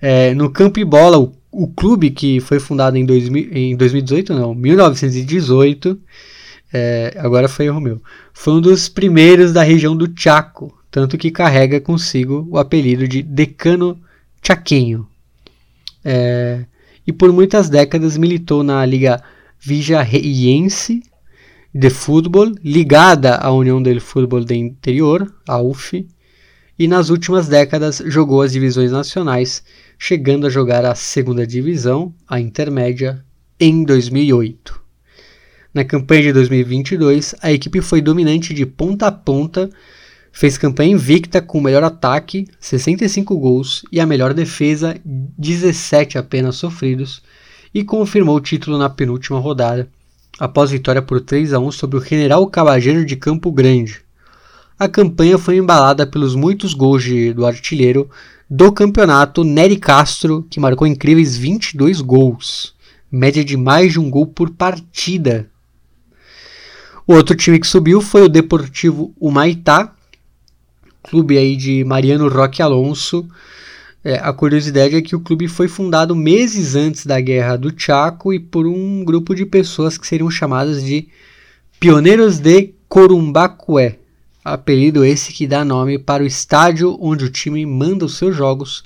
É, no campo e bola, o, o, clube que foi fundado em, 2000, em 2018, não, 1918, é, agora foi erro meu, foi um dos primeiros da região do Chaco, tanto que carrega consigo o apelido de Decano Chaquenho. É, e por muitas décadas militou na Liga Vijareiense de Futebol, ligada à União del Futebol de Interior, a UF, e nas últimas décadas jogou as divisões nacionais, chegando a jogar a segunda divisão, a intermédia, em 2008. Na campanha de 2022, a equipe foi dominante de ponta a ponta Fez campanha invicta com o melhor ataque, 65 gols, e a melhor defesa, 17 apenas sofridos, e confirmou o título na penúltima rodada, após vitória por 3 a 1 sobre o General Cabageiro de Campo Grande. A campanha foi embalada pelos muitos gols de, do artilheiro do campeonato, Nery Castro, que marcou incríveis 22 gols, média de mais de um gol por partida. O outro time que subiu foi o Deportivo Humaitá, clube aí de Mariano Roque Alonso. É, a curiosidade é que o clube foi fundado meses antes da Guerra do Chaco e por um grupo de pessoas que seriam chamadas de Pioneiros de Corumbacué, apelido esse que dá nome para o estádio onde o time manda os seus jogos,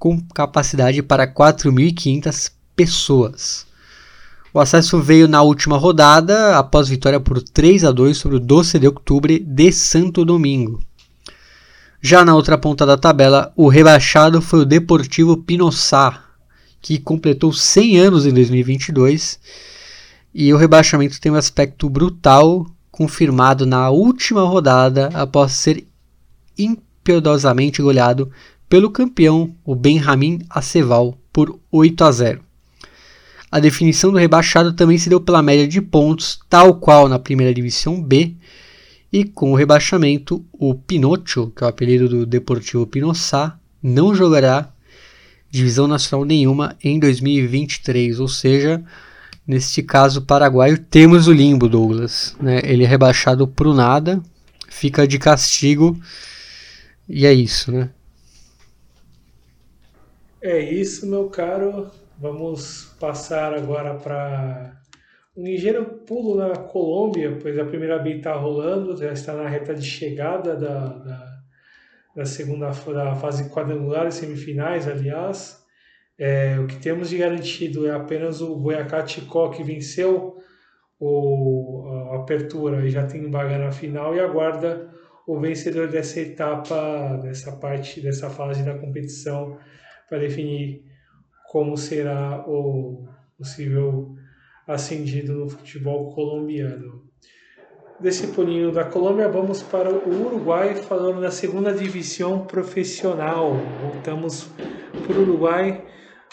com capacidade para 4.500 pessoas. O acesso veio na última rodada, após vitória por 3 a 2 sobre o Doce de Outubro de Santo Domingo. Já na outra ponta da tabela, o rebaixado foi o Deportivo Pinoçá, que completou 100 anos em 2022. E o rebaixamento tem um aspecto brutal, confirmado na última rodada após ser impiedosamente goleado pelo campeão, o Benjamin Aceval, por 8 a 0. A definição do rebaixado também se deu pela média de pontos, tal qual na primeira divisão B, e com o rebaixamento, o Pinocho, que é o apelido do Deportivo Pinoçá, não jogará divisão nacional nenhuma em 2023. Ou seja, neste caso paraguaio, temos o limbo, Douglas. Né? Ele é rebaixado para nada, fica de castigo e é isso, né? É isso, meu caro. Vamos passar agora para um ligeiro pulo na Colômbia, pois a primeira B está rolando, já está na reta de chegada da, da, da segunda da fase quadrangular e semifinais, aliás. É, o que temos de garantido é apenas o Boyacá Chicó, que venceu o, a apertura e já tem vaga na final e aguarda o vencedor dessa etapa, dessa parte, dessa fase da competição para definir como será o possível ascendido no futebol colombiano. Desse pulinho da Colômbia, vamos para o Uruguai, falando da segunda divisão profissional. Voltamos para o Uruguai,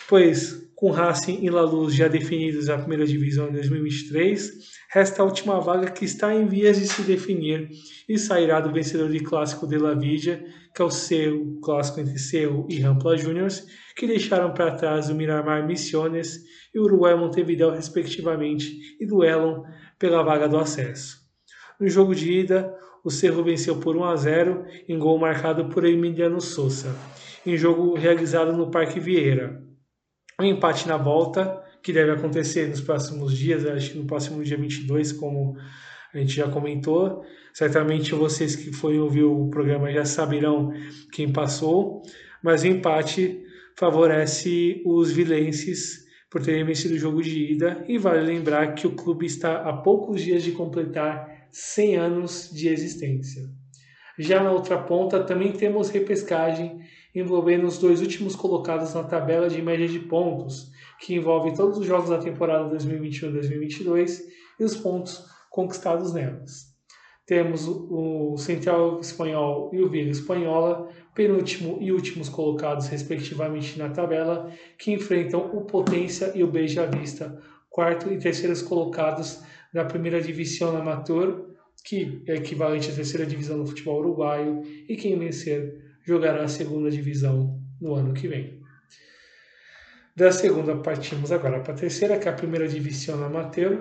pois com Racing e La Luz já definidos na primeira divisão em 2023, resta a última vaga que está em vias de se definir e sairá do vencedor de clássico de La Vidia, que é o seu clássico entre Cerro e Rampla Juniors, que deixaram para trás o Miramar Missiones e o Uruguai Montevideo, respectivamente, e duelam pela vaga do acesso. No jogo de ida, o Cerro venceu por 1 a 0 em gol marcado por Emiliano Souza, em jogo realizado no Parque Vieira. Um empate na volta, que deve acontecer nos próximos dias, acho que no próximo dia 22, como a gente já comentou. Certamente vocês que forem ouvir o programa já saberão quem passou, mas o empate favorece os vilenses por terem vencido o jogo de ida e vale lembrar que o clube está a poucos dias de completar 100 anos de existência. Já na outra ponta também temos repescagem envolvendo os dois últimos colocados na tabela de média de pontos, que envolve todos os jogos da temporada 2021-2022 e os pontos conquistados nelas. Temos o Central Espanhol e o Vila Espanhola, penúltimo e últimos colocados, respectivamente, na tabela, que enfrentam o Potência e o Beija Vista, quarto e terceiros colocados na primeira divisão amateur, que é equivalente à terceira divisão do futebol uruguaio, e quem vencer jogará a segunda divisão no ano que vem. Da segunda partimos agora para a terceira, que é a primeira divisão amateur,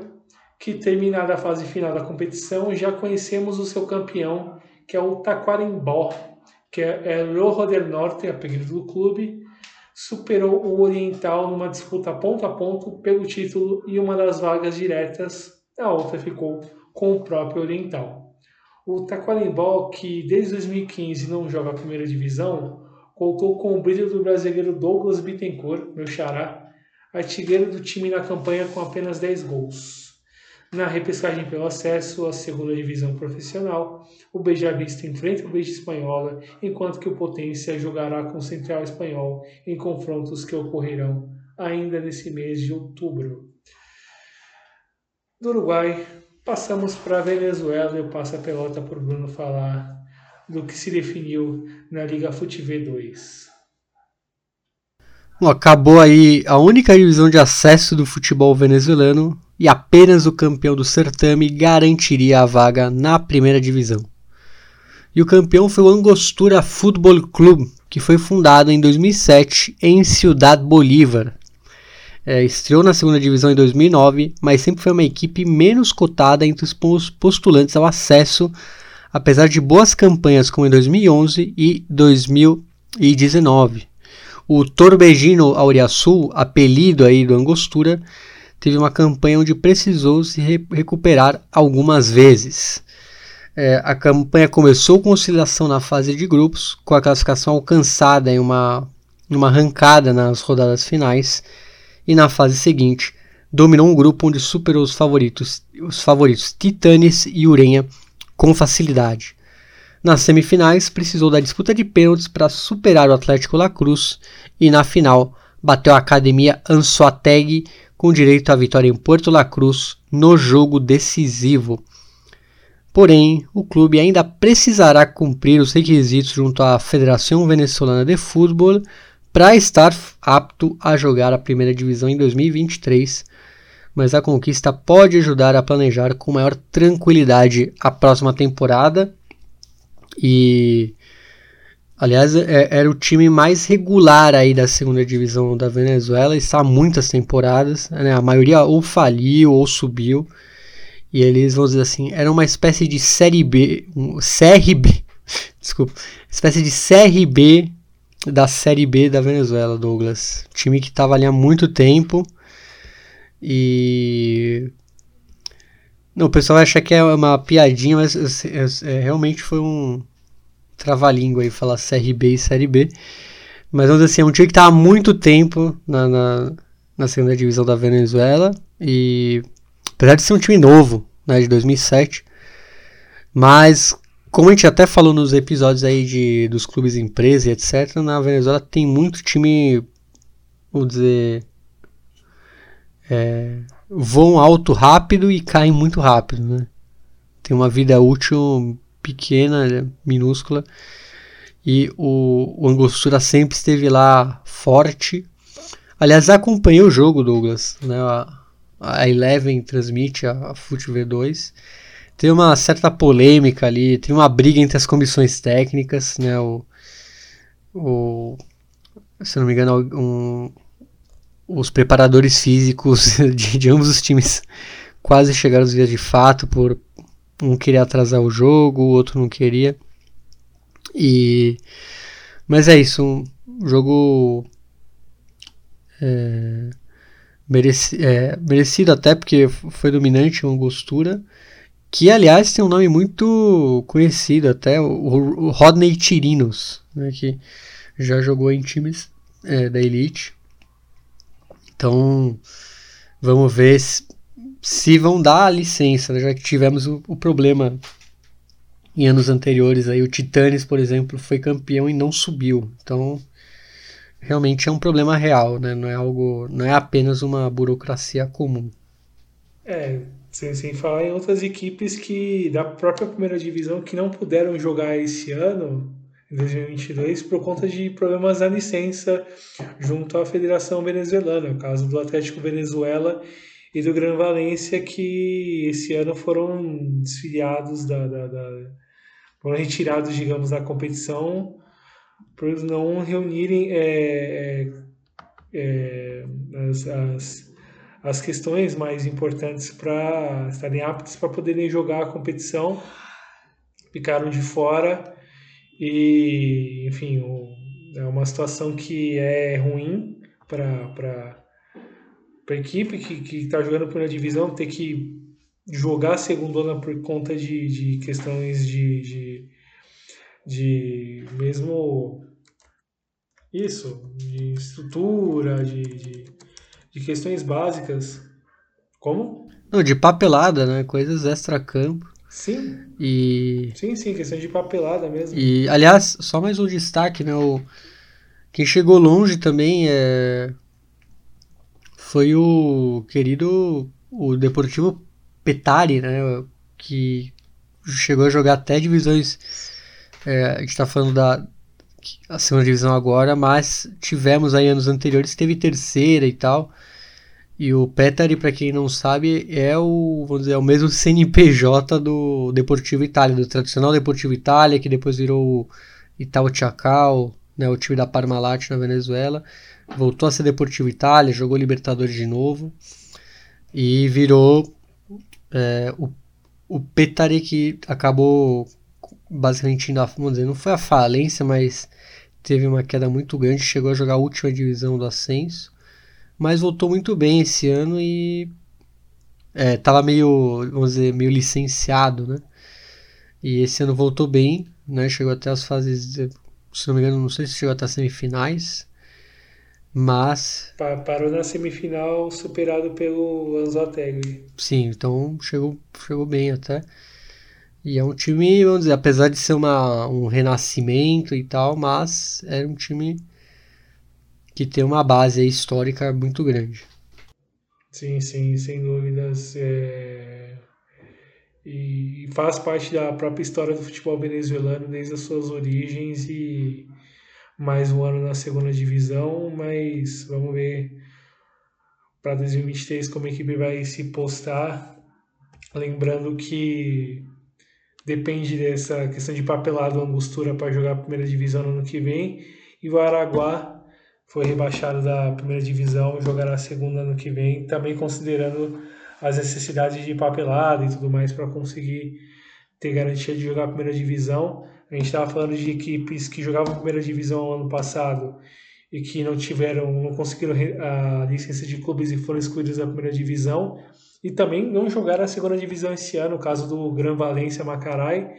que terminada a fase final da competição, já conhecemos o seu campeão, que é o Taquarimbó, que é, é Rojo del Norte, apelido do clube, superou o Oriental numa disputa ponto a ponto pelo título e uma das vagas diretas, a outra ficou com o próprio Oriental. O Taquarimbó, que desde 2015 não joga a primeira divisão, contou com o brilho do brasileiro Douglas Bittencourt, meu xará, artilheiro do time na campanha com apenas 10 gols. Na repescagem pelo acesso à segunda divisão profissional, o Beijavista enfrenta o Beija Espanhola, enquanto que o Potência jogará com o Central Espanhol em confrontos que ocorrerão ainda nesse mês de outubro. Do Uruguai, Passamos para a Venezuela e eu passo a pelota para o Bruno falar do que se definiu na Liga Fute V2. Bom, acabou aí a única divisão de acesso do futebol venezuelano e apenas o campeão do certame garantiria a vaga na primeira divisão. E o campeão foi o Angostura Futebol Clube, que foi fundado em 2007 em Ciudad Bolívar, é, estreou na segunda divisão em 2009, mas sempre foi uma equipe menos cotada entre os postulantes ao acesso, apesar de boas campanhas como em 2011 e 2019. O Torbellino Auriasul, apelido aí do Angostura, teve uma campanha onde precisou se re recuperar algumas vezes. É, a campanha começou com oscilação na fase de grupos, com a classificação alcançada em uma, uma arrancada nas rodadas finais e na fase seguinte dominou um grupo onde superou os favoritos, os favoritos Titanes e Urenha com facilidade. Nas semifinais, precisou da disputa de pênaltis para superar o Atlético La Cruz e na final bateu a Academia Ansoateg com direito à vitória em Porto La Cruz no jogo decisivo. Porém, o clube ainda precisará cumprir os requisitos junto à Federação Venezuelana de Futebol para estar apto a jogar a primeira divisão em 2023, mas a conquista pode ajudar a planejar com maior tranquilidade a próxima temporada. E aliás, é, era o time mais regular aí da segunda divisão da Venezuela, está há muitas temporadas, né? A maioria ou faliu ou subiu. E eles, vamos dizer assim, era uma espécie de série B, um, CRB, desculpa, espécie de CRB da Série B da Venezuela, Douglas. Time que estava ali há muito tempo e. Não, o pessoal acha que é uma piadinha, mas é, é, realmente foi um trava-língua aí falar Série B e Série B. Mas vamos dizer assim, é um time que estava há muito tempo na, na, na, segunda divisão da Venezuela e apesar de ser um time novo, né, de 2007, mas como a gente até falou nos episódios aí de, dos clubes empresa e etc, na Venezuela tem muito time, vamos dizer, é, voam alto rápido e caem muito rápido, né? Tem uma vida útil pequena, minúscula. E o, o Angostura sempre esteve lá forte. Aliás, acompanhei o jogo, Douglas. Né? A, a Eleven transmite a, a FUT V2. Tem uma certa polêmica ali, tem uma briga entre as comissões técnicas, né? O, o, se não me engano, um, os preparadores físicos de, de ambos os times quase chegaram aos dias de fato por um queria atrasar o jogo, o outro não queria. E mas é isso, um jogo é, mereci, é, merecido até porque foi dominante uma Angostura, que aliás tem um nome muito conhecido até, o, Rodney Tirinos, né, que já jogou em times é, da Elite. Então, vamos ver se, se vão dar a licença, né, já que tivemos o, o, problema em anos anteriores. Aí o Titanes, por exemplo, foi campeão e não subiu. Então, realmente é um problema real, né? Não é algo, não é apenas uma burocracia comum. É, sem, sem falar em outras equipes que da própria primeira divisão que não puderam jogar esse ano, em 2022, por conta de problemas na licença junto à Federação Venezuelana, o caso do Atlético Venezuela e do Gran Valência, que esse ano foram desfiliados da, da, da foram retirados, digamos, da competição por não reunirem é, é, é, as, as, as, questões mais importantes para estarem aptos para poderem jogar a competição, ficaram de fora e, enfim, o, é uma situação que é ruim para a equipe que está jogando a primeira divisão, ter que jogar a por conta de, de questões de, de, de mesmo isso, de estrutura, de, de, de questões básicas. Como? Não, de papelada, né? Coisas extra-campo. Sim. E. Sim, sim, questão de papelada mesmo. E, aliás, só mais um destaque, né? O... Quem chegou longe também é. Foi o querido. O Deportivo Petari, né? Que chegou a jogar até divisões. É, a gente tá falando da, a segunda divisão agora, mas tivemos aí anos anteriores teve terceira e tal. E o Petari, para quem não sabe, é o, vamos dizer, é o mesmo CNPJ do Deportivo Itália, do tradicional Deportivo Itália, que depois virou o Itaú né, o time da Parmalat na Venezuela. Voltou a ser Deportivo Itália, jogou Libertadores de novo e virou é, o, o Petari que acabou basicamente indo a, vamos dizer, não foi a falência, mas teve uma queda muito grande, chegou a jogar a última divisão do ascenso, mas voltou muito bem esse ano e é, tava meio, vamos dizer, meio licenciado, né? E esse ano voltou bem, né? Chegou até as fases, se não me engano, não sei se chegou até as semifinais, mas parou na semifinal superado pelo Anzotegui. Sim, então chegou chegou bem até. E é um time, vamos dizer, apesar de ser uma, um renascimento e tal, mas é um time que tem uma base histórica muito grande. Sim, sim, sem dúvidas. É... E faz parte da própria história do futebol venezuelano desde as suas origens e mais um ano na segunda divisão, mas vamos ver para 2023 como a equipe vai se postar. Lembrando que depende dessa questão de papelado Angostura para jogar a primeira divisão no ano que vem. E o Araguá foi rebaixado da primeira divisão, jogará a segunda ano que vem, também considerando as necessidades de papelado e tudo mais para conseguir ter garantia de jogar a primeira divisão. A gente estava falando de equipes que jogavam a primeira divisão ano passado e que não tiveram, não conseguiram a licença de clubes e foram excluídos da primeira divisão e também não jogaram a segunda divisão esse ano, o caso do Gran Valência Macarai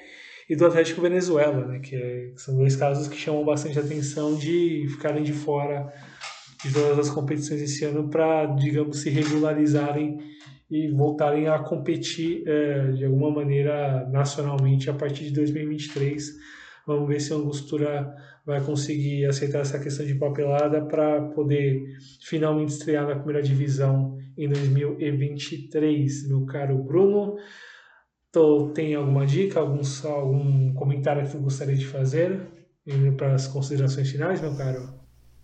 e do Atlético Venezuela, né, que, é, são dois casos que chamam bastante atenção de ficarem de fora de todas as competições esse ano para, digamos, se regularizarem e voltarem a competir é, de alguma maneira nacionalmente a partir de 2023. Vamos ver se a Angostura vai conseguir aceitar essa questão de papelada para poder finalmente estrear na primeira divisão em 2023, meu caro Bruno. Tô, tem alguma dica, algum, algum comentário que você gostaria de fazer para as considerações finais, meu caro?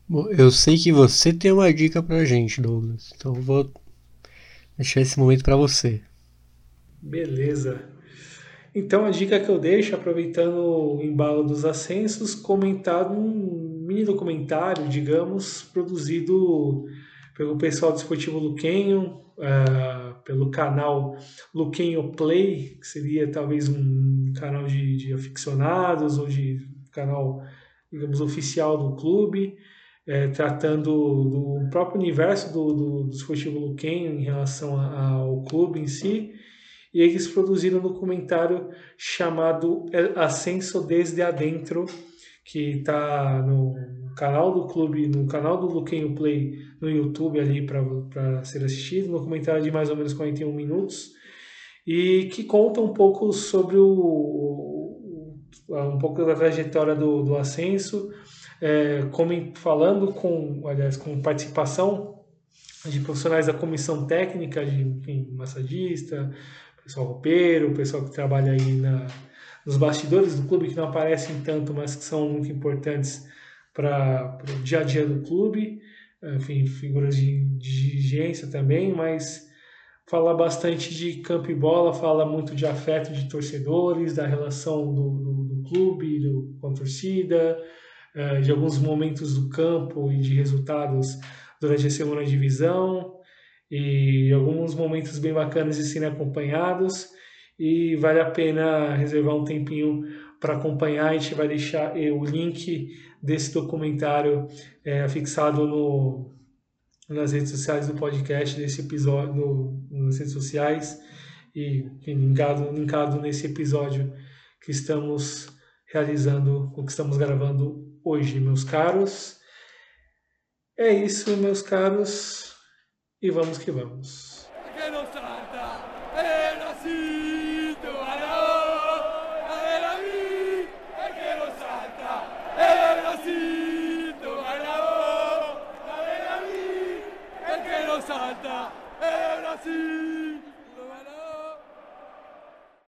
Bom, eu sei que você tem uma dica pra gente, Douglas. Então vou deixar esse momento para você. Beleza. Então a dica que eu deixo, aproveitando o embalo dos ascensos, comentar um mini documentário, digamos, produzido pelo pessoal do Esportivo Luquenho, uh, pelo canal Luquenho Play, que seria talvez um canal de, de aficionados ou de canal, digamos, oficial do clube, é, tratando do próprio universo do, do, do Esportivo Luquenho em relação ao clube em si. E eles produziram um documentário chamado Ascenso Desde Adentro, que está no canal do clube, no canal do Luquenho Play no YouTube ali para ser assistido, um documentário de mais ou menos 41 minutos, e que conta um pouco sobre o, um pouco da trajetória do, do Ascenso, é, como, falando com, aliás, com participação de profissionais da comissão técnica, de enfim, massagista, pessoal roupeiro, pessoal que trabalha aí na, nos bastidores do clube, que não aparecem tanto, mas que são muito importantes para o dia a dia do clube, enfim, figuras de, dirigência também, mas fala bastante de campo e bola, fala muito de afeto de torcedores, da relação do, do, do clube do, com a torcida, uh, de alguns momentos do campo e de resultados durante a segunda divisão, e alguns momentos bem bacanas de serem acompanhados, e vale a pena reservar um tempinho para acompanhar. A gente vai deixar o link desse documentário é, fixado no, nas redes sociais do podcast, desse episódio, no, nas redes sociais, e linkado, linkado nesse episódio que estamos realizando, o que estamos gravando hoje, meus caros. É isso, meus caros, e vamos que vamos.